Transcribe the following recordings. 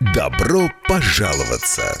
Добро пожаловаться!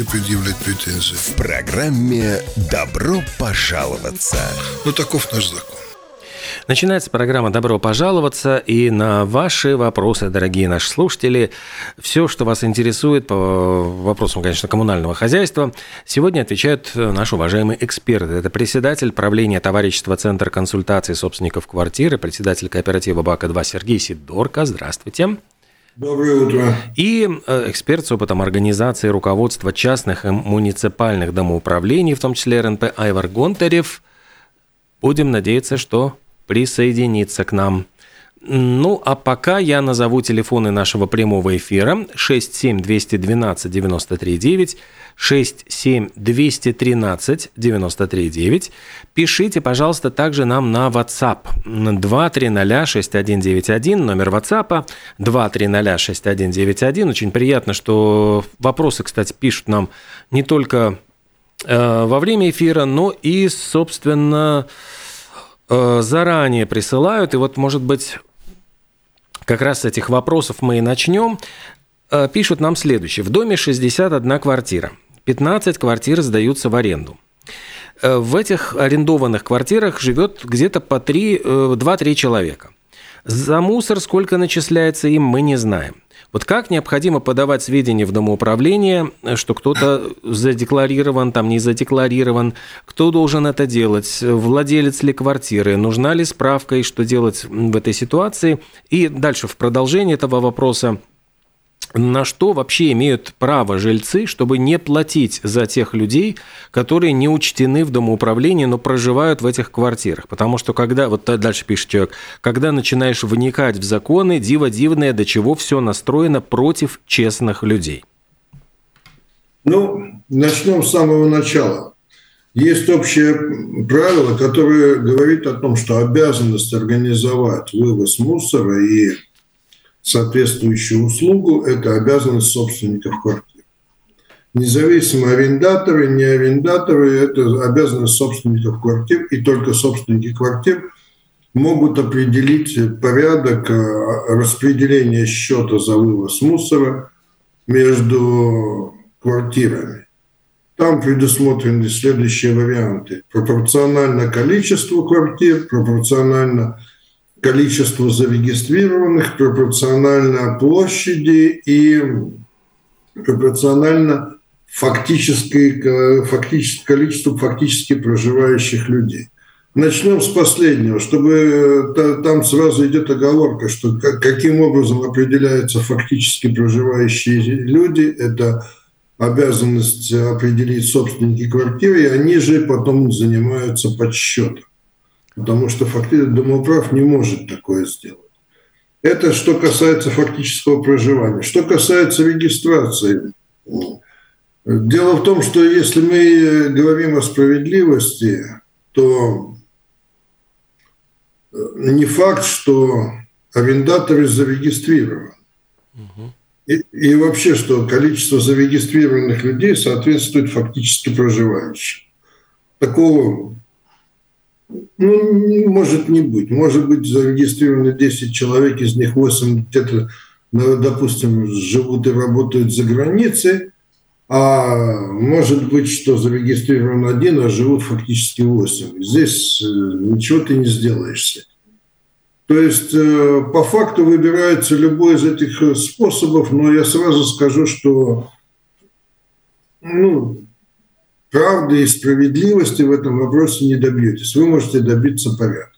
предъявлять претензии? В программе «Добро пожаловаться». Ну, таков наш закон. Начинается программа «Добро пожаловаться» и на ваши вопросы, дорогие наши слушатели, все, что вас интересует по вопросам, конечно, коммунального хозяйства, сегодня отвечают наши уважаемые эксперты. Это председатель правления товарищества Центр консультации собственников квартиры, председатель кооператива БАКа-2 Сергей Сидорко. Здравствуйте. Доброе утро. И э, эксперт с опытом организации руководства частных и муниципальных домоуправлений, в том числе РНП Айвар Гонтарев. Будем надеяться, что присоединится к нам. Ну, а пока я назову телефоны нашего прямого эфира 67212-93-9, 67213-93-9. Пишите, пожалуйста, также нам на WhatsApp 2306191, номер WhatsApp 2306191. Очень приятно, что вопросы, кстати, пишут нам не только э, во время эфира, но и, собственно, э, заранее присылают. И вот, может быть, как раз с этих вопросов мы и начнем. Э, Пишут нам следующее. В доме 61 квартира. 15 квартир сдаются в аренду. Э, В этих арендованных квартирах живет где-то по 3, 2-3 человека. За мусор сколько начисляется им, мы не знаем. Вот как необходимо подавать сведения в домоуправление, что кто-то задекларирован, там не задекларирован, кто должен это делать, владелец ли квартиры, нужна ли справка и что делать в этой ситуации. И дальше в продолжении этого вопроса на что вообще имеют право жильцы, чтобы не платить за тех людей, которые не учтены в домоуправлении, но проживают в этих квартирах. Потому что когда, вот дальше пишет человек, когда начинаешь вникать в законы, диво дивное, до чего все настроено против честных людей. Ну, начнем с самого начала. Есть общее правило, которое говорит о том, что обязанность организовать вывоз мусора и соответствующую услугу – это обязанность собственников квартир. Независимо арендаторы, не арендаторы – это обязанность собственников квартир, и только собственники квартир могут определить порядок э, распределения счета за вывоз мусора между квартирами. Там предусмотрены следующие варианты. Пропорционально количеству квартир, пропорционально количеству зарегистрированных, пропорционально площади и пропорционально фактической, фактически, количеству фактически проживающих людей. Начнем с последнего, чтобы там сразу идет оговорка, что каким образом определяются фактически проживающие люди. Это обязанность определить собственники квартиры, и они же потом занимаются подсчетом. Потому что фактически домоуправ не может такое сделать. Это что касается фактического проживания. Что касается регистрации. Дело в том, что если мы говорим о справедливости, то не факт, что арендаторы зарегистрированы. И, и вообще, что количество зарегистрированных людей соответствует фактически проживающим. Такого ну, может не быть. Может быть зарегистрировано 10 человек, из них 8 где-то, ну, допустим, живут и работают за границей, а может быть, что зарегистрирован один, а живут фактически 8. Здесь ничего ты не сделаешь с этим. То есть э, по факту выбирается любой из этих э, способов, но я сразу скажу, что ну, правды и справедливости в этом вопросе не добьетесь. Вы можете добиться порядка.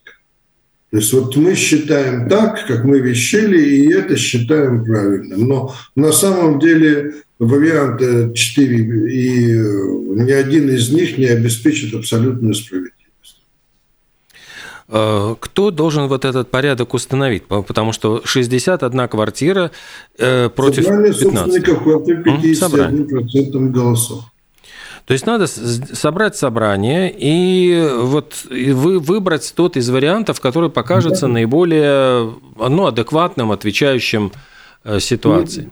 То есть вот мы считаем так, как мы вещали, и это считаем правильным. Но на самом деле варианты 4, и э, ни один из них не обеспечит абсолютную справедливость. Э, кто должен вот этот порядок установить? Потому что 61 квартира э, против Собрание 15. собственников квартир 51% голосов. То есть надо собрать собрание и вот вы выбрать тот из вариантов, который покажется да. наиболее ну, адекватным, отвечающим э, ситуации.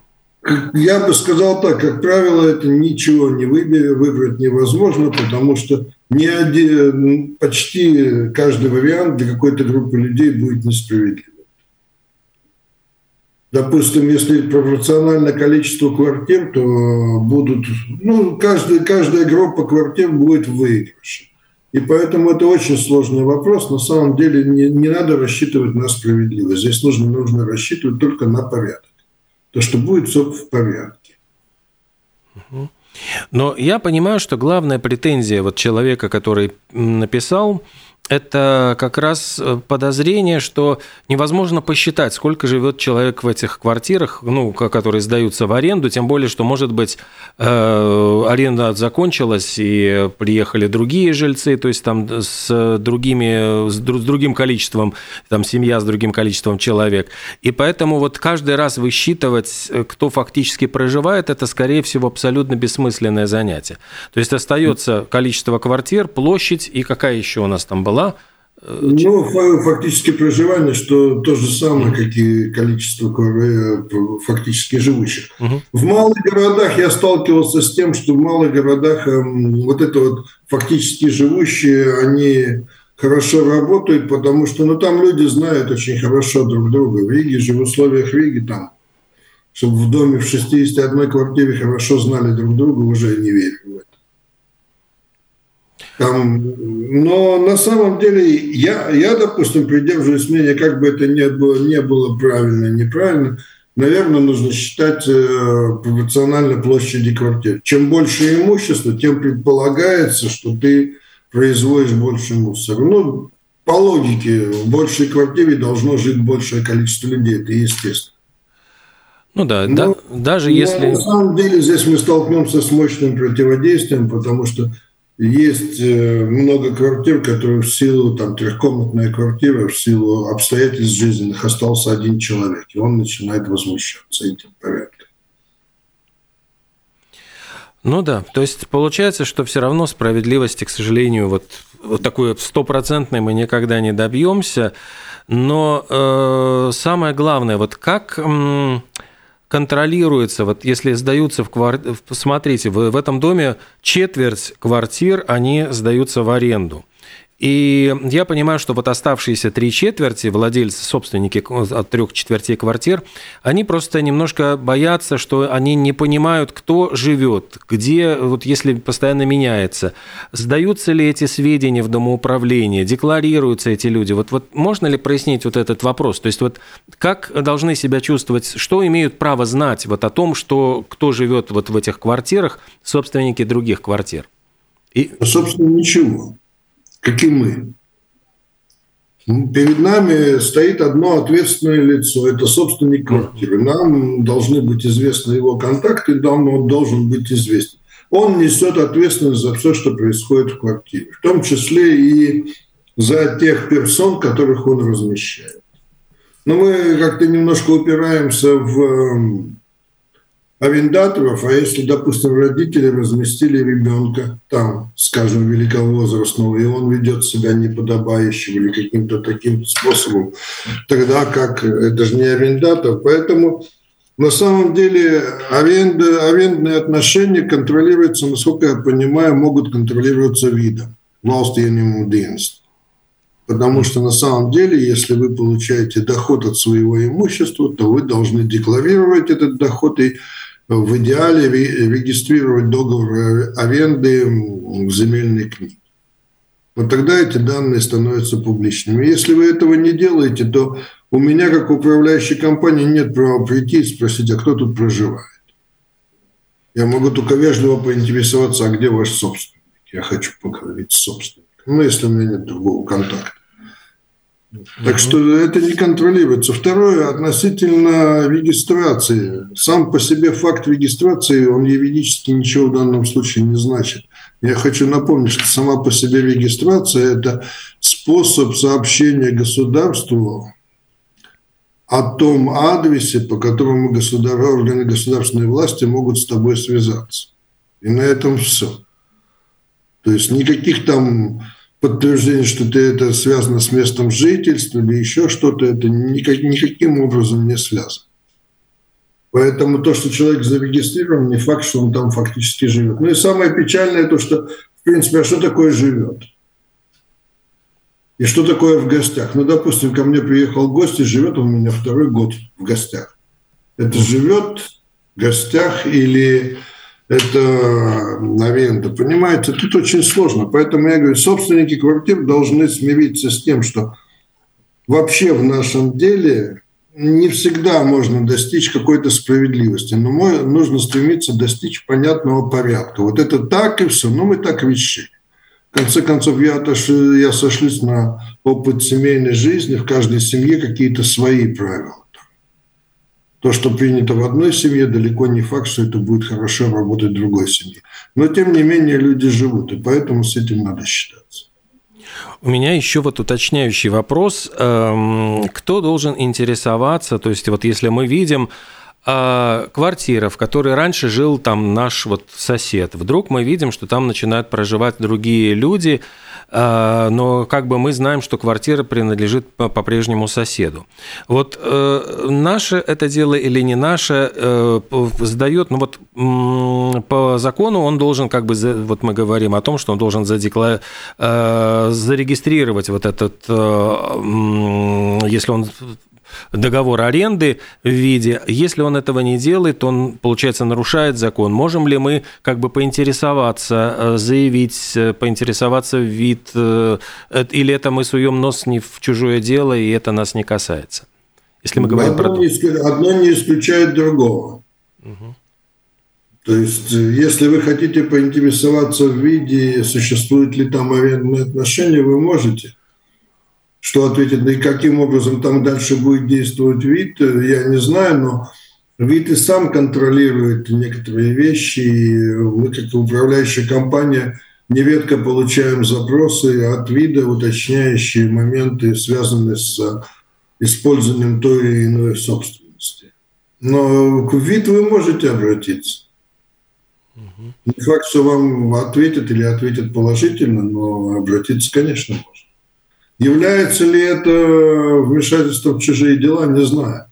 Я бы сказал так, как правило, это ничего не выбери, выбрать невозможно, потому что ни один, почти каждый вариант для какой-то группы людей будет несправедлив. Допустим, если пропорционально количеству квартир, то будут, ну, каждая, каждая группа квартир будет в выигрыше. И поэтому это очень сложный вопрос. На самом деле не, не надо рассчитывать на справедливость. Здесь нужно, нужно рассчитывать только на порядок. То, что будет все в порядке. Но я понимаю, что главная претензия вот человека, который написал, это как раз э, подозрение, что невозможно посчитать, сколько живет человек в этих квартирах, ну, которые сдаются в аренду, тем более, что, может быть, э, аренда закончилась, и приехали другие жильцы, то есть там с, другими, с другим количеством, там семья с другим количеством человек. И поэтому вот каждый раз высчитывать, э, кто фактически проживает, это, скорее всего, абсолютно бессмысленное занятие. То есть остается количество квартир, площадь и какая еще у нас там была была? Э, ну, фактически проживание, что то же самое, как и количество э, фактически живущих. Угу. В малых городах я сталкивался с тем, что в малых городах эм, вот это вот фактически живущие, они хорошо работают, потому что ну, там люди знают очень хорошо друг друга. В Риге же, в условиях Риги там, чтобы в доме в 61 квартире хорошо знали друг друга, уже не верю. Там, но на самом деле я, я, допустим, придерживаюсь мнения, как бы это ни было, не было правильно, неправильно, наверное, нужно считать э, пропорционально площади квартир. Чем больше имущества, тем предполагается, что ты производишь больше мусора. Ну, по логике, в большей квартире должно жить большее количество людей, это естественно. Ну да, но, да даже но если... На самом деле здесь мы столкнемся с мощным противодействием, потому что есть э, много квартир, которые в силу, там, трехкомнатная квартира, в силу обстоятельств жизненных остался один человек, и он начинает возмущаться этим порядком. Ну да, то есть получается, что все равно справедливости, к сожалению, вот, вот такой стопроцентной мы никогда не добьемся. Но э, самое главное, вот как... Э, контролируется, вот если сдаются в квартиру, смотрите, в этом доме четверть квартир, они сдаются в аренду. И я понимаю, что вот оставшиеся три четверти, владельцы, собственники от трех четвертей квартир, они просто немножко боятся, что они не понимают, кто живет, где, вот если постоянно меняется, сдаются ли эти сведения в домоуправление, декларируются эти люди. Вот, вот можно ли прояснить вот этот вопрос? То есть вот как должны себя чувствовать, что имеют право знать вот о том, что кто живет вот в этих квартирах, собственники других квартир? И... Собственно, ничего как и мы. Перед нами стоит одно ответственное лицо, это собственник квартиры. Нам должны быть известны его контакты, нам он должен быть известен. Он несет ответственность за все, что происходит в квартире, в том числе и за тех персон, которых он размещает. Но мы как-то немножко упираемся в арендаторов, а если, допустим, родители разместили ребенка там, скажем, великовозрастного, и он ведет себя неподобающим или каким-то таким способом, тогда как это же не арендатор. Поэтому на самом деле аренда, арендные отношения контролируются, насколько я понимаю, могут контролироваться видом. Valsts dienas. Потому что на самом деле, если вы получаете доход от своего имущества, то вы должны декларировать этот доход и в идеале регистрировать договор аренды в земельной книге. Вот тогда эти данные становятся публичными. Если вы этого не делаете, то у меня, как управляющей компании, нет права прийти и спросить, а кто тут проживает. Я могу только вежливо поинтересоваться, а где ваш собственник? Я хочу поговорить с собственником. Ну, если у меня нет другого контакта. Так что это не контролируется. Второе, относительно регистрации. Сам по себе факт регистрации, он юридически ничего в данном случае не значит. Я хочу напомнить, что сама по себе регистрация – это способ сообщения государству о том адресе, по которому государ... органы государственной власти могут с тобой связаться. И на этом все. То есть никаких там подтверждение, что ты это связано с местом жительства или еще что-то, это никак, никаким образом не связано. Поэтому то, что человек зарегистрирован, не факт, что он там фактически живет. Ну и самое печальное то, что, в принципе, а что такое живет? И что такое в гостях? Ну, допустим, ко мне приехал гость и живет он у меня второй год в гостях. Это живет в гостях или это аренда. Понимаете, тут очень сложно. Поэтому я говорю, собственники квартир должны смириться с тем, что вообще в нашем деле не всегда можно достичь какой-то справедливости, но нужно стремиться достичь понятного порядка. Вот это так и все, но мы так решили. В конце концов, я, отошли, я сошлюсь на опыт семейной жизни, в каждой семье какие-то свои правила. То, что принято в одной семье, далеко не факт, что это будет хорошо работать в другой семье. Но, тем не менее, люди живут, и поэтому с этим надо считаться. У меня еще вот уточняющий вопрос. Эм, кто должен интересоваться? То есть вот если мы видим а квартира, в которой раньше жил там наш вот сосед, вдруг мы видим, что там начинают проживать другие люди, а, но как бы мы знаем, что квартира принадлежит по-прежнему соседу. Вот э, наше это дело или не наше э, задает, ну вот по закону он должен как бы, вот мы говорим о том, что он должен. Э, зарегистрировать вот этот, если он договор аренды в виде. Если он этого не делает, он, получается, нарушает закон. Можем ли мы как бы поинтересоваться, э, заявить, э, поинтересоваться в вид, э, или это мы суем нос не в чужое дело, и это нас не касается? Если мы говорим одно про... Не, одно не исключает другого. Угу. То есть, если вы хотите поинтересоваться в виде, существуют ли там арендные отношения, вы можете – что ответит, да и каким образом там дальше будет действовать вид, я не знаю, но вид и сам контролирует некоторые вещи, и мы, как управляющая компания, нередко получаем запросы от вида, уточняющие моменты, связанные с использованием той или иной собственности. Но к вид вы можете обратиться. Не факт, что вам ответят или ответят положительно, но обратиться, конечно, можно. Является ли это вмешательством в чужие дела, не знаю.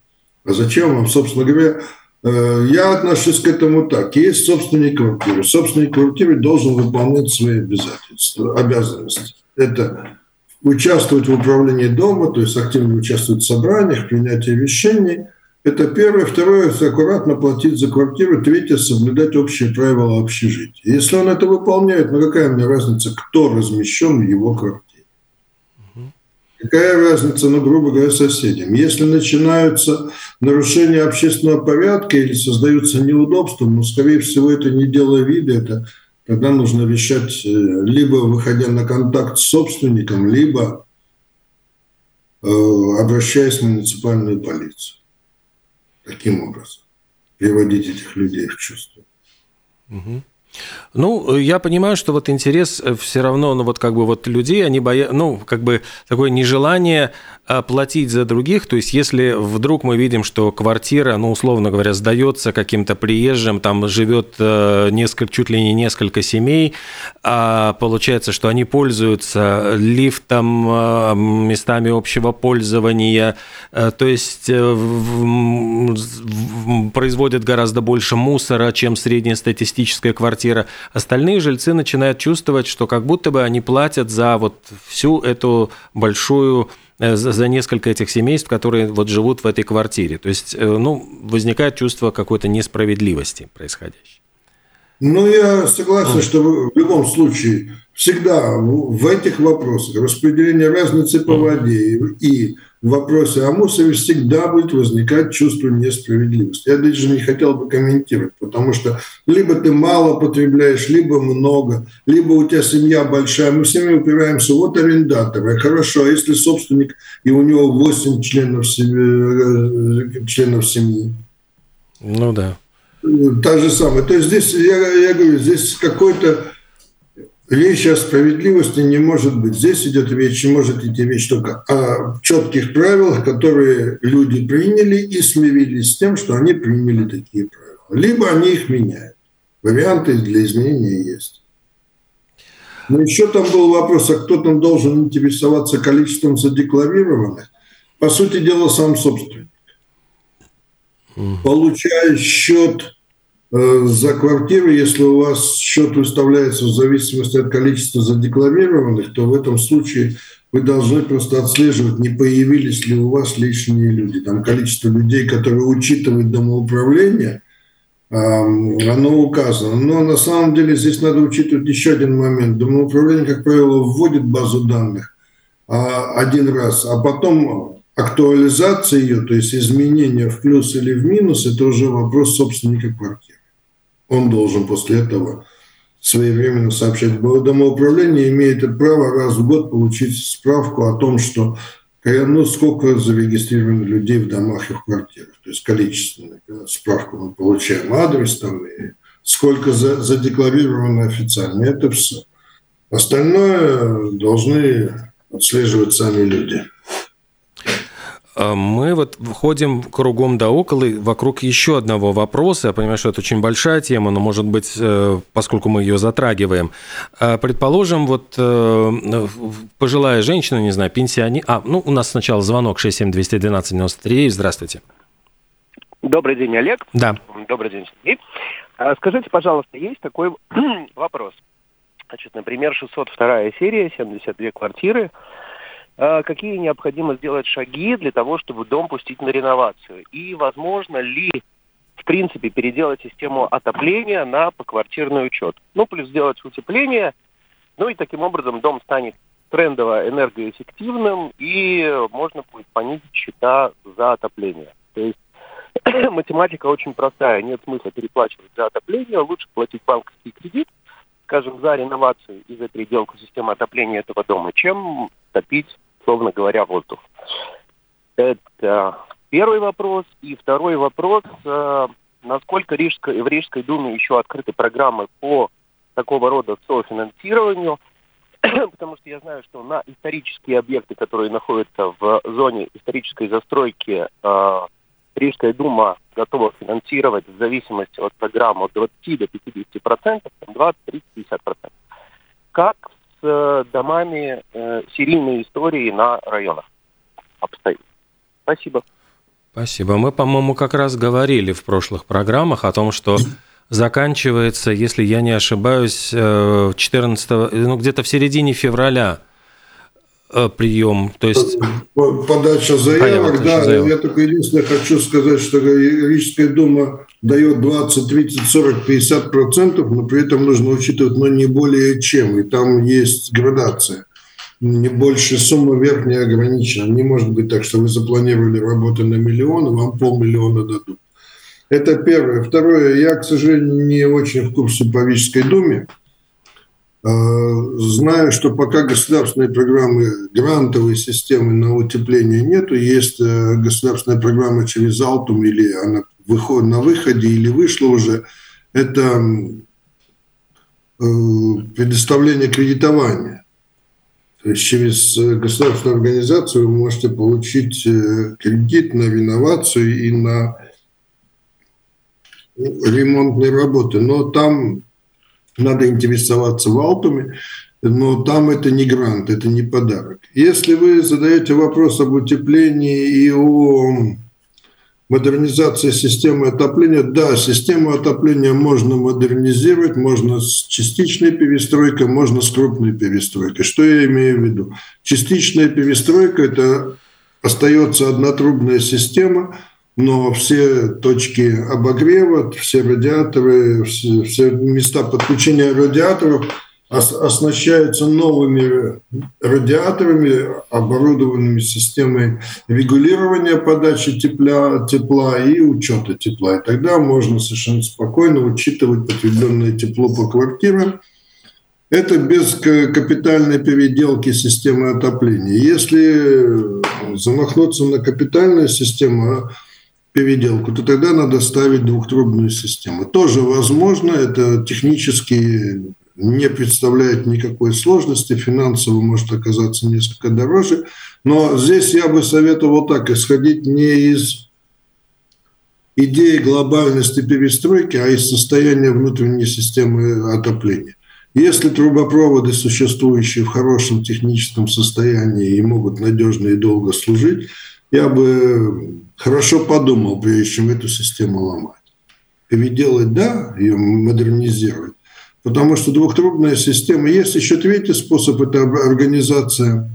А зачем вам, собственно говоря, э, я отношусь к этому так. Есть собственник квартиры. Собственник квартиры должен выполнять свои обязательства, обязанности. Это участвовать в управлении дома, то есть активно участвовать в собраниях, принятии решений. Это первое. Второе – аккуратно платить за квартиру. Третье – соблюдать общие правила общежития. Если он это выполняет, ну какая мне разница, кто размещен в его квартире? Какая разница, ну, грубо говоря, соседям? Если начинаются нарушения общественного порядка или создаются неудобства, ну, скорее всего, это не дело вида, это тогда нужно решать, э, либо выходя на контакт с собственником, либо э, обращаясь в муниципальную полицию. Таким образом. Приводить этих людей в чувство. Угу. Ну, я понимаю, что вот интерес э, все равно, ну вот как бы вот людей, они боятся, ну как бы такое нежелание а, платить за других, то есть если вдруг мы видим, что квартира, ну условно говоря, сдается каким-то приезжим, там живет э, несколько, чуть ли не несколько семей, а получается, что они пользуются лифтом, местами общего пользования, э, то есть производят гораздо больше мусора, чем среднестатистическая квартира квартира. Остальные жильцы начинают чувствовать, что как будто бы они платят за вот всю эту большую э, за несколько этих семейств, которые вот живут в этой квартире. То есть, э, ну, возникает чувство какой-то несправедливости происходящей. Ну, я согласен, что в любом случае всегда в этих вопросах распределение разницы по воде и в вопросе о всегда будет возникать чувство несправедливости. Я даже не хотел бы комментировать, потому что либо ты мало потребляешь, либо много, либо у тебя семья большая. Мы все время упираемся, вот арендаторы. Хорошо, а если собственник и у него 8 членов семьи, э, членов семьи? Ну да. Та же самая. То есть здесь, я, я говорю, здесь какой-то Речь о справедливости не может быть. Здесь идет речь, может идти речь только о четких правилах, которые люди приняли и смирились с тем, что они приняли такие правила. Либо они их меняют. Варианты для изменения есть. Но еще там был вопрос, а кто там должен интересоваться количеством задекларированных? По сути дела, сам собственник. Получая счет за квартиру, если у вас счет выставляется в зависимости от количества задекларированных, то в этом случае вы должны просто отслеживать, не появились ли у вас лишние люди. Там количество людей, которые учитывают домоуправление, оно указано. Но на самом деле здесь надо учитывать еще один момент. Домоуправление, как правило, вводит базу данных а, один раз, а потом актуализация ее, то есть изменение в плюс или в минус, это уже вопрос собственника квартиры он должен после этого своевременно сообщать. Домоуправление имеет право раз в год получить справку о том, что ну, сколько зарегистрировано людей в домах и в квартирах. То есть количественную справку мы получаем, адрес там, и сколько задекларировано официально. Это все. Остальное должны отслеживать сами люди. А мы вот входим кругом да около вокруг еще одного вопроса. Я понимаю, что это очень большая тема, но, может быть, э, поскольку мы ее затрагиваем. А, предположим, вот э, пожилая женщина, не знаю, пенсионер... А, ну, у нас сначала звонок 67212-93. Здравствуйте. Добрый день, Олег. Да. Добрый день, Сергей. А, скажите, пожалуйста, есть такой вопрос. Значит, например, 602 серия, 72 квартиры – какие необходимо сделать шаги для того, чтобы дом пустить на реновацию? И возможно ли, в принципе, переделать систему отопления на поквартирный учет? Ну, плюс сделать утепление, ну и таким образом дом станет трендово энергоэффективным, и можно будет понизить счета за отопление. То есть математика очень простая, нет смысла переплачивать за отопление, лучше платить банковский кредит, скажем, за реновацию и за переделку системы отопления этого дома, чем топить условно говоря, воздух. Это первый вопрос. И второй вопрос, э, насколько Рижской, в Рижской Думе еще открыты программы по такого рода софинансированию, потому что я знаю, что на исторические объекты, которые находятся в зоне исторической застройки, э, Рижская дума готова финансировать в зависимости от программы от 20 до 50 процентов, 20, 30, 50 процентов. Как с э, домами э, серийной истории на районах обстоит. Спасибо. Спасибо. Мы, по-моему, как раз говорили в прошлых программах о том, что заканчивается, если я не ошибаюсь, 14, э, ну, где-то в середине февраля Э, прием, то есть... Подача заявок, да. Заявок. Я только единственное хочу сказать, что Рижская дума дает 20, 30, 40, 50 процентов, но при этом нужно учитывать, но не более чем. И там есть градация. Не больше сумма верхняя ограничена. Не может быть так, что вы запланировали работу на миллион, и вам полмиллиона дадут. Это первое. Второе. Я, к сожалению, не очень в курсе по Рижской думе. Э, знаю, что пока государственной программы грантовой системы на утепление нету, есть э, государственная программа через Алтум или она выходит на выходе или вышла уже. Это э, предоставление кредитования. То есть через государственную организацию вы можете получить кредит на реновацию и на ремонтные работы. Но там надо интересоваться валтами, но там это не грант, это не подарок. Если вы задаете вопрос об утеплении и о модернизации системы отопления, да, систему отопления можно модернизировать, можно с частичной перестройкой, можно с крупной перестройкой. Что я имею в виду? Частичная перестройка – это остается однотрубная система – но все точки обогрева, все радиаторы, все, все места подключения радиаторов оснащаются новыми радиаторами, оборудованными системой регулирования подачи тепла, тепла и учета тепла. И тогда можно совершенно спокойно учитывать потребленное тепло по квартирам. Это без капитальной переделки системы отопления. Если замахнуться на капитальную систему переделку, то тогда надо ставить двухтрубную систему. Тоже возможно, это технически не представляет никакой сложности, финансово может оказаться несколько дороже. Но здесь я бы советовал так, исходить не из идеи глобальности перестройки, а из состояния внутренней системы отопления. Если трубопроводы, существующие в хорошем техническом состоянии и могут надежно и долго служить, я бы хорошо подумал, прежде чем эту систему ломать. Переделать, да, ее модернизировать, Потому что двухтрубная система. Есть еще третий способ – это организация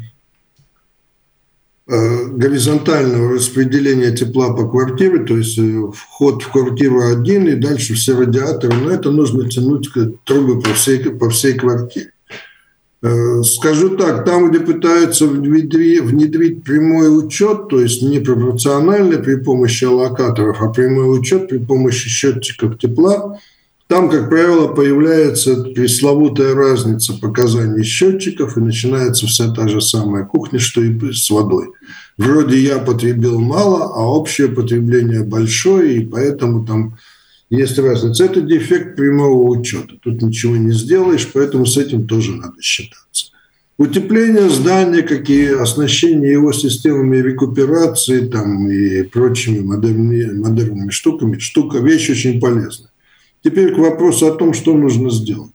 э, горизонтального распределения тепла по квартире, то есть э, вход в квартиру один и дальше все радиаторы, но это нужно тянуть трубы по всей, по всей квартире. Э, скажу так, там, где пытаются внедрить, внедрить прямой учет, то есть не пропорциональный при помощи аллокаторов, а прямой учет при помощи счетчиков тепла – там, как правило, появляется пресловутая разница показаний счетчиков, и начинается вся та же самая кухня, что и с водой. Вроде я потребил мало, а общее потребление большое, и поэтому там есть разница. Это дефект прямого учета. Тут ничего не сделаешь, поэтому с этим тоже надо считаться. Утепление здания, какие оснащение его системами рекуперации там, и прочими модерными, модерными штуками, штука, вещь очень полезная. Теперь к вопросу о том, что нужно сделать.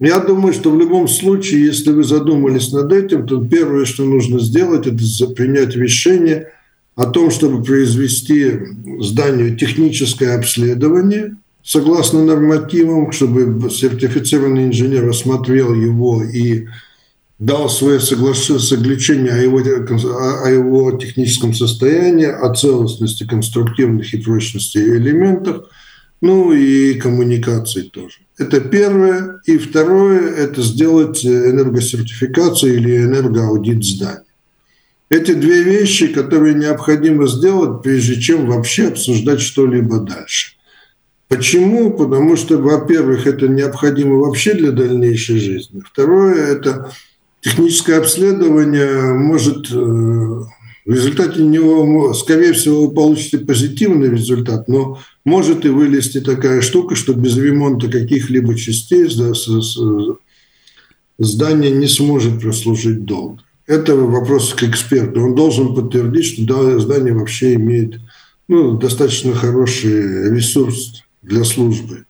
Я думаю, что в любом случае, если вы задумались над этим, то первое, что нужно сделать, это принять решение о том, чтобы произвести зданию техническое обследование согласно нормативам, чтобы сертифицированный инженер осмотрел его и дал свое соглашение о его, о его техническом состоянии, о целостности конструктивных и прочности элементов – ну и коммуникации тоже. Это первое. И второе – это сделать энергосертификацию или энергоаудит зданий. Эти две вещи, которые необходимо сделать, прежде чем вообще обсуждать что-либо дальше. Почему? Потому что, во-первых, это необходимо вообще для дальнейшей жизни. Второе – это техническое обследование может э, в результате него, скорее всего, вы получите позитивный результат, но может и вылезти такая штука, что без ремонта каких-либо частей здание не сможет прослужить долго. Это вопрос к эксперту. Он должен подтвердить, что здание вообще имеет ну, достаточно хороший ресурс для службы.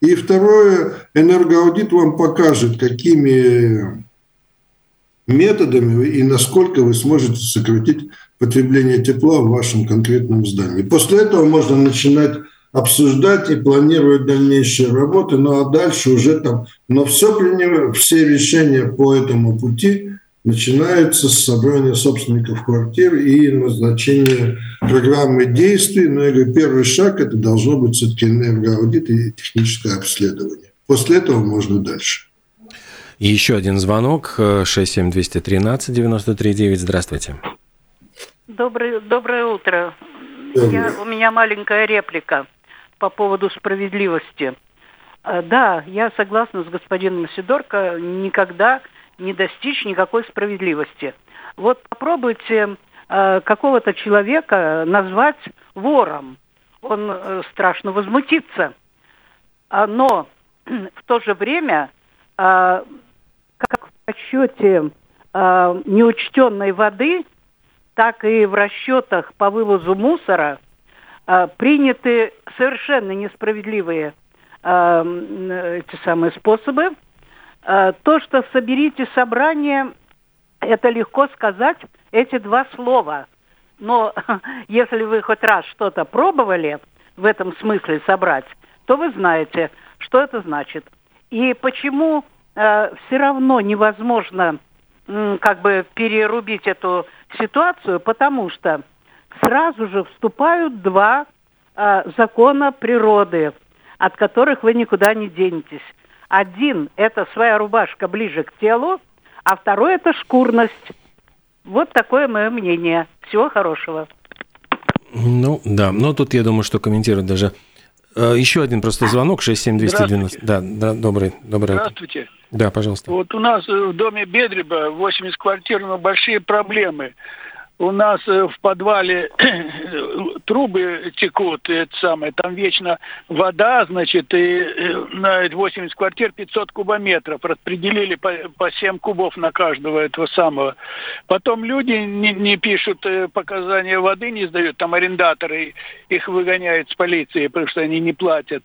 И второе, энергоаудит вам покажет, какими методами и насколько вы сможете сократить потребление тепла в вашем конкретном здании. После этого можно начинать обсуждать и планировать дальнейшие работы, ну а дальше уже там, но все, все решения по этому пути начинаются с собрания собственников квартир и назначения программы действий. Но я говорю, первый шаг это должно быть все-таки энергоаудит и техническое обследование. После этого можно дальше. И еще один звонок, 67213-93-9. Здравствуйте. Доброе, доброе утро. Я, у меня маленькая реплика по поводу справедливости. А, да, я согласна с господином Сидорко, никогда не достичь никакой справедливости. Вот попробуйте э, какого-то человека назвать вором. Он э, страшно возмутится. А, но в то же время э, как в расчете э, неучтенной воды, так и в расчетах по вывозу мусора э, приняты совершенно несправедливые э, эти самые способы. Э, то, что соберите собрание, это легко сказать, эти два слова. Но если вы хоть раз что-то пробовали в этом смысле собрать, то вы знаете, что это значит. И почему э, все равно невозможно э, как бы перерубить эту ситуацию, потому что сразу же вступают два э, закона природы, от которых вы никуда не денетесь. Один – это своя рубашка ближе к телу, а второй – это шкурность. Вот такое мое мнение. Всего хорошего. Ну, да. Но тут, я думаю, что комментировать даже... Э, еще один просто звонок, 67212. Да, да, добрый, добрый. Здравствуйте. Да, пожалуйста. Вот у нас в доме Бедреба 80 квартир, но большие проблемы у нас э, в подвале трубы текут, это самое, там вечно вода, значит, и э, на 80 квартир 500 кубометров распределили по, по 7 кубов на каждого этого самого. Потом люди не, не пишут э, показания воды, не сдают, там арендаторы их выгоняют с полиции, потому что они не платят.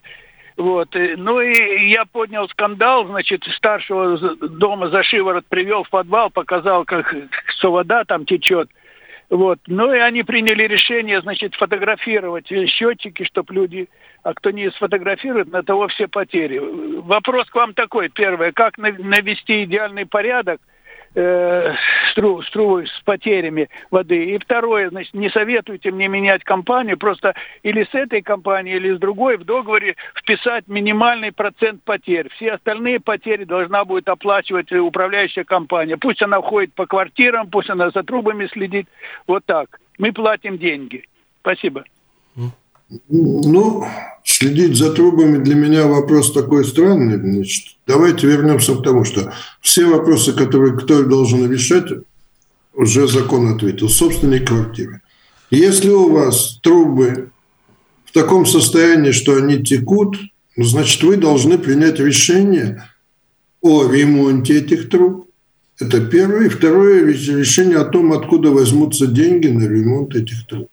Вот. Ну и я поднял скандал, значит, старшего дома за шиворот привел в подвал, показал, как что вода там течет. Вот. Ну и они приняли решение, значит, фотографировать счетчики, чтобы люди, а кто не сфотографирует, на того все потери. Вопрос к вам такой, первое, как навести идеальный порядок – э, стру, струю с потерями воды. И второе, значит, не советуйте мне менять компанию, просто или с этой компанией, или с другой в договоре вписать минимальный процент потерь. Все остальные потери должна будет оплачивать управляющая компания. Пусть она ходит по квартирам, пусть она за трубами следит. Вот так. Мы платим деньги. Спасибо. Ну, следить за трубами для меня вопрос такой странный. Значит, давайте вернемся к тому, что все вопросы, которые кто должен решать, уже закон ответил, собственник квартиры. Если у вас трубы в таком состоянии, что они текут, значит, вы должны принять решение о ремонте этих труб. Это первое. И второе решение о том, откуда возьмутся деньги на ремонт этих труб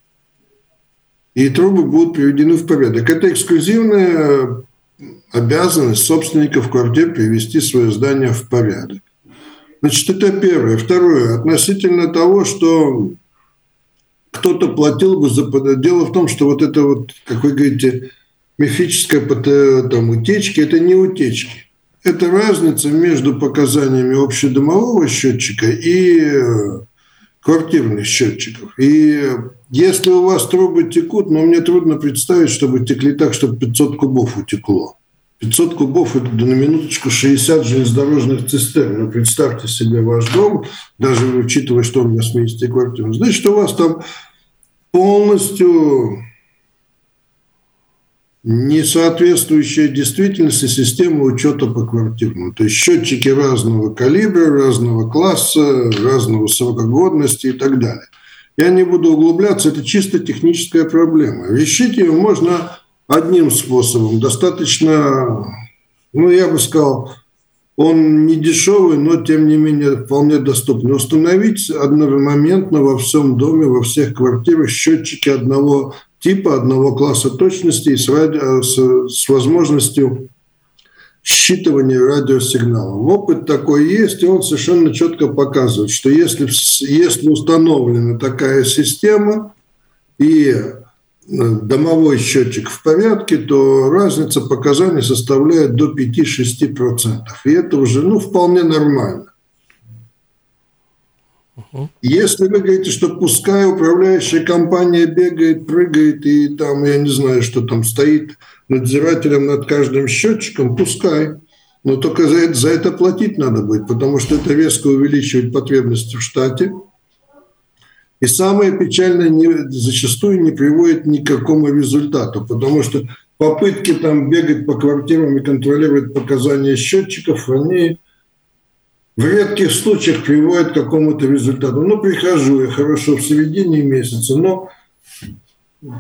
и трубы будут приведены в порядок. Это эксклюзивная обязанность собственников квартир привести свое здание в порядок. Значит, это первое. Второе. Относительно того, что кто-то платил бы за... Дело в том, что вот это вот, как вы говорите, мифическая там, утечки, это не утечки. Это разница между показаниями общедомового счетчика и э, квартирных счетчиков. И если у вас трубы текут, но мне трудно представить, чтобы текли так, чтобы 500 кубов утекло. 500 кубов – это на минуточку 60 железнодорожных цистерн. Ну, представьте себе ваш дом, даже учитывая, что он 80 квартир. Значит, у вас там полностью не соответствующая действительности система учета по квартирам. То есть счетчики разного калибра, разного класса, разного срока годности и так далее. Я не буду углубляться, это чисто техническая проблема. Решить ее можно одним способом. Достаточно, ну, я бы сказал, он не дешевый, но тем не менее вполне доступный. Установить одномоментно во всем доме, во всех квартирах счетчики одного типа, одного класса точности и с, радио, с, с возможностью считывания радиосигналов. Опыт такой есть, и он совершенно четко показывает, что если, если установлена такая система и э, домовой счетчик в порядке, то разница показаний составляет до 5-6%. И это уже ну, вполне нормально. Если вы говорите, что пускай управляющая компания бегает, прыгает и там, я не знаю, что там стоит надзирателем над каждым счетчиком, пускай. Но только за это, за это платить надо будет, потому что это резко увеличивает потребности в штате. И самое печальное, не, зачастую не приводит ни к какому результату, потому что попытки там бегать по квартирам и контролировать показания счетчиков, они в редких случаях приводят к какому-то результату. Ну, прихожу я хорошо в середине месяца, но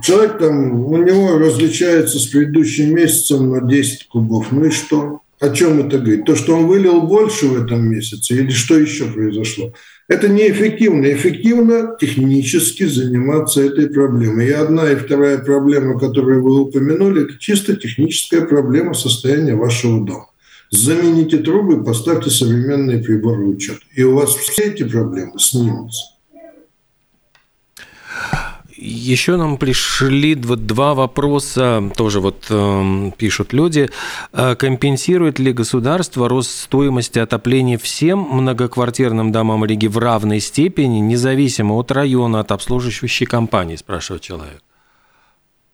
человек там, у него различается с предыдущим месяцем на 10 кубов. Ну и что? О чем это говорит? То, что он вылил больше в этом месяце или что еще произошло? Это неэффективно. Эффективно технически заниматься этой проблемой. И одна и вторая проблема, которую вы упомянули, это чисто техническая проблема состояния вашего дома замените трубы, поставьте современные приборы учета. И у вас все эти проблемы снимутся. Еще нам пришли два вопроса, тоже вот э, пишут люди. Э, компенсирует ли государство рост стоимости отопления всем многоквартирным домам Риги в равной степени, независимо от района, от обслуживающей компании, спрашивает человек.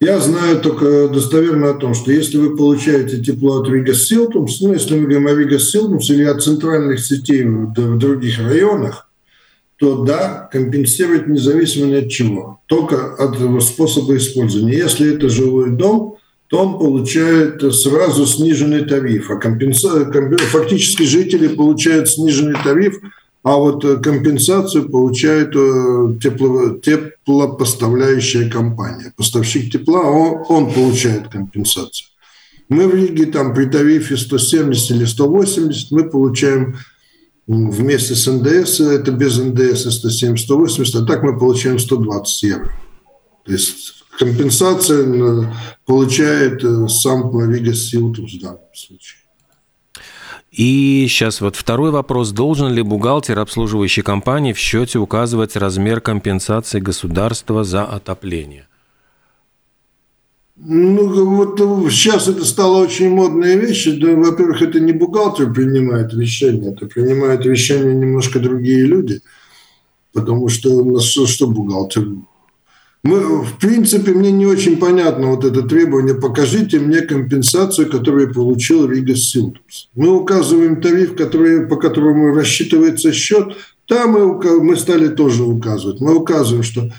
Я знаю только достоверно о том, что если вы получаете тепло от Рига Силтумс, ну, если мы говорим о Рига Силтумс или от центральных сетей в других районах, то да, компенсировать независимо ни от чего, только от способа использования. Если это жилой дом, то он получает сразу сниженный тариф, а компенса... фактически жители получают сниженный тариф, а вот компенсацию получает э, тепло... теплопоставляющая компания. Поставщик тепла, он, он получает компенсацию. Мы в Риге там при тарифе 170 или 180 мы получаем вместе с НДС, это без НДС 170-180, а так мы получаем 120 евро. То есть компенсация получает э, сам Плавигас Силтус в данном случае. И сейчас вот второй вопрос. Должен ли бухгалтер обслуживающей компании в счете указывать размер компенсации государства за отопление? Ну, вот сейчас это стало очень модная вещь. Да, во-первых, это не бухгалтер принимает решения, это принимают решения немножко другие люди. Потому что у нас что, что бухгалтер? Мы, в принципе, мне не очень понятно вот это требование. Покажите мне компенсацию, которую получил Рига Силтумс. Мы указываем тариф, который, по которому рассчитывается счет. Там мы, мы стали тоже указывать. Мы указываем, что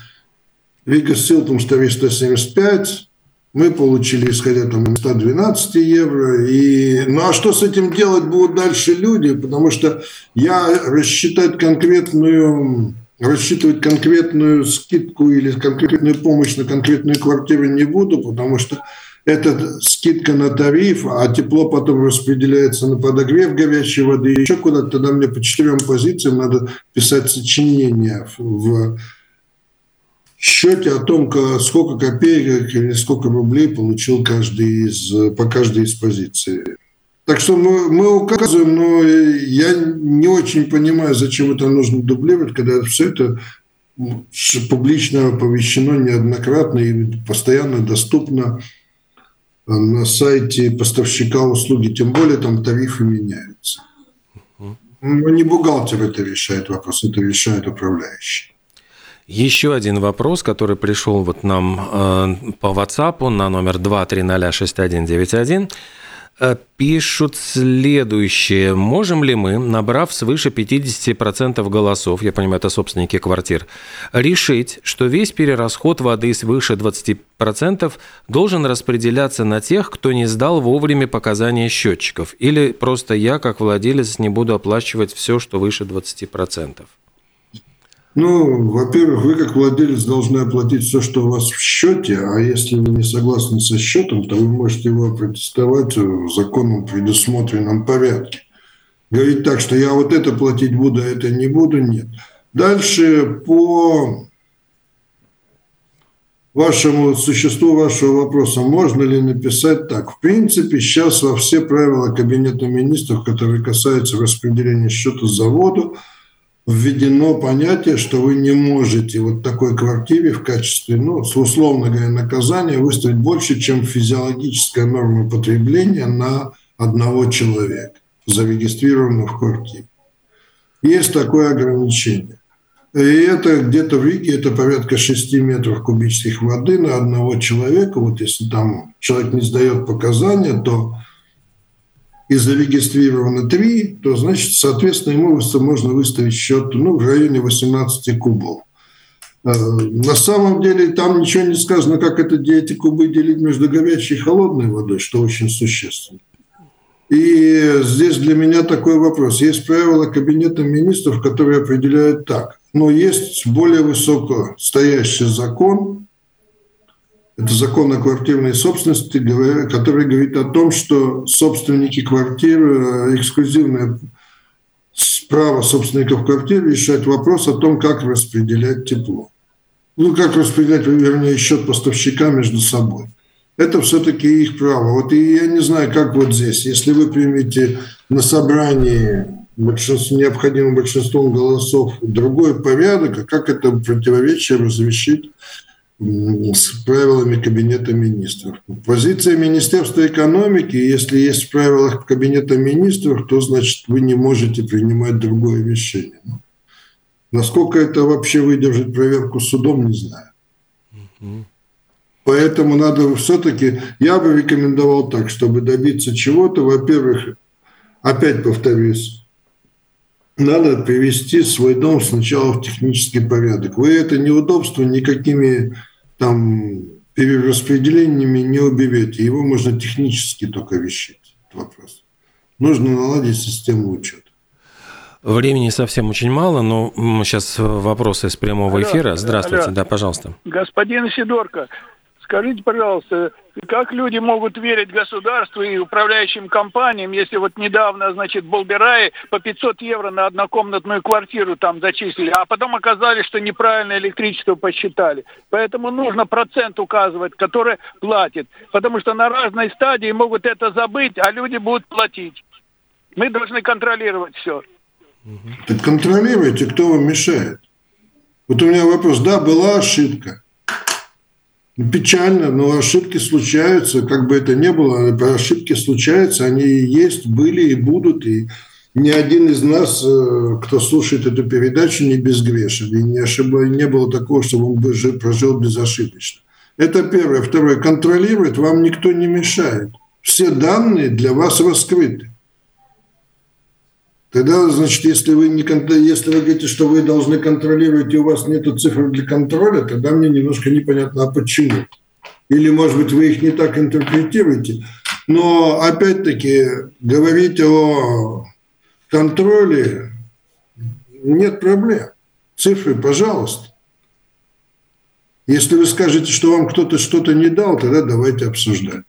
Рига Силтумс тариф 175, мы получили, исходя там 112 евро. И, ну а что с этим делать будут дальше люди? Потому что я рассчитать конкретную рассчитывать конкретную скидку или конкретную помощь на конкретную квартиру не буду, потому что это скидка на тариф, а тепло потом распределяется на подогрев горячей воды. Еще куда-то тогда мне по четырем позициям надо писать сочинение в счете о том, сколько копеек или сколько рублей получил каждый из, по каждой из позиций. Так что мы, мы указываем, но я не очень понимаю, зачем это нужно дублировать, когда все это публично оповещено неоднократно и постоянно доступно на сайте поставщика услуги, тем более там тарифы меняются. Ну, не бухгалтер это решает вопрос, это решает управляющий. Еще один вопрос, который пришел вот нам э, по WhatsApp на номер 2306191. Э, пишут следующее. Можем ли мы, набрав свыше 50% голосов, я понимаю, это собственники квартир, решить, что весь перерасход воды свыше 20% должен распределяться на тех, кто не сдал вовремя показания счетчиков? Или просто я, как владелец, не буду оплачивать все, что выше 20%? Ну, во-первых, вы как владелец должны оплатить все, что у вас в счете, а если вы не согласны со счетом, то вы можете его протестовать в законном предусмотренном порядке. Говорить так, что я вот это платить буду, а это не буду, нет. Дальше по вашему существу вашего вопроса, можно ли написать так? В принципе, сейчас во все правила Кабинета министров, которые касаются распределения счета за воду, введено понятие, что вы не можете вот такой квартире в качестве, ну, условно говоря, наказания выставить больше, чем физиологическая норма потребления на одного человека, зарегистрированного в квартире. Есть такое ограничение. И это где-то в Риге, это порядка 6 метров кубических воды на одного человека. Вот если там человек не сдает показания, то и зарегистрировано 3, то, значит, соответственно, ему можно выставить счет ну, в районе 18 кубов. Э, на самом деле там ничего не сказано, как это, эти кубы делить между горячей и холодной водой, что очень существенно. И здесь для меня такой вопрос. Есть правила Кабинета министров, которые определяют так. Но есть более высоко стоящий закон, это закон о квартирной собственности, который говорит о том, что собственники квартир, э, эксклюзивное право собственников квартир решать вопрос о том, как распределять тепло. Ну, как распределять, вернее, счет поставщика между собой. Это все-таки их право. Вот и я не знаю, как вот здесь. Если вы примете на собрании большинство, необходимым большинством голосов другой порядок, а как это противоречие разрешить с правилами Кабинета министров. Позиция Министерства экономики, если есть в правилах Кабинета министров, то значит вы не можете принимать другое решение. Насколько это вообще выдержит проверку судом, не знаю. Поэтому надо все-таки, я бы рекомендовал так, чтобы добиться чего-то, во-первых, опять повторюсь, надо привести свой дом сначала в технический порядок. Вы это неудобство никакими там перераспределениями не уберете. Его можно технически только решить, этот вопрос. Нужно наладить систему учета. Времени совсем очень мало, но сейчас вопросы из прямого эфира. Здравствуйте, алло. да, пожалуйста. Господин Сидорко, скажите, пожалуйста, как люди могут верить государству и управляющим компаниям, если вот недавно, значит, Болбираи по 500 евро на однокомнатную квартиру там зачислили, а потом оказалось, что неправильно электричество посчитали. Поэтому нужно процент указывать, который платит. Потому что на разной стадии могут это забыть, а люди будут платить. Мы должны контролировать все. Так контролируйте, кто вам мешает. Вот у меня вопрос. Да, была ошибка. Печально, но ошибки случаются, как бы это ни было, ошибки случаются, они есть, были и будут, и ни один из нас, э, кто слушает эту передачу, не безгрешен, и не, ошиб... не было такого, чтобы он прожил безошибочно. Это первое. Второе. Контролировать вам никто не мешает. Все данные для вас раскрыты. Тогда, значит, если вы, не, если вы говорите, что вы должны контролировать, и у вас нет цифр для контроля, тогда мне немножко непонятно, а почему. Или, может быть, вы их не так интерпретируете. Но, опять-таки, говорить о контроле нет проблем. Цифры, пожалуйста. Если вы скажете, что вам кто-то что-то не дал, тогда давайте обсуждать.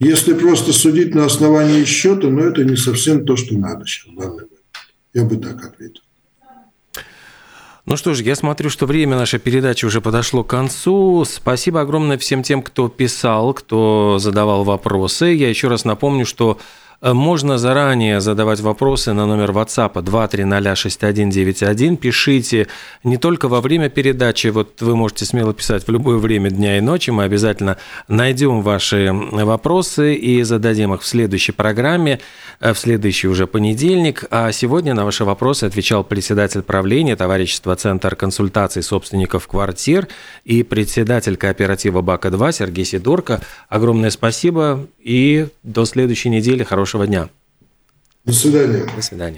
Если просто судить на основании счета, но это не совсем то, что надо сейчас в данный момент. Я бы так ответил. Ну что ж, я смотрю, что время нашей передачи уже подошло к концу. Спасибо огромное всем тем, кто писал, кто задавал вопросы. Я еще раз напомню, что можно заранее задавать вопросы на номер WhatsApp 2306191. Пишите не только во время передачи, вот вы можете смело писать в любое время дня и ночи. Мы обязательно найдем ваши вопросы и зададим их в следующей программе, э, в следующий уже понедельник. А сегодня на ваши вопросы отвечал председатель правления товарищества Центр консультаций собственников квартир и председатель кооператива БАКа-2 Сергей Сидорко. Огромное спасибо и до следующей недели. Хорошего дня. До свидания. До свидания.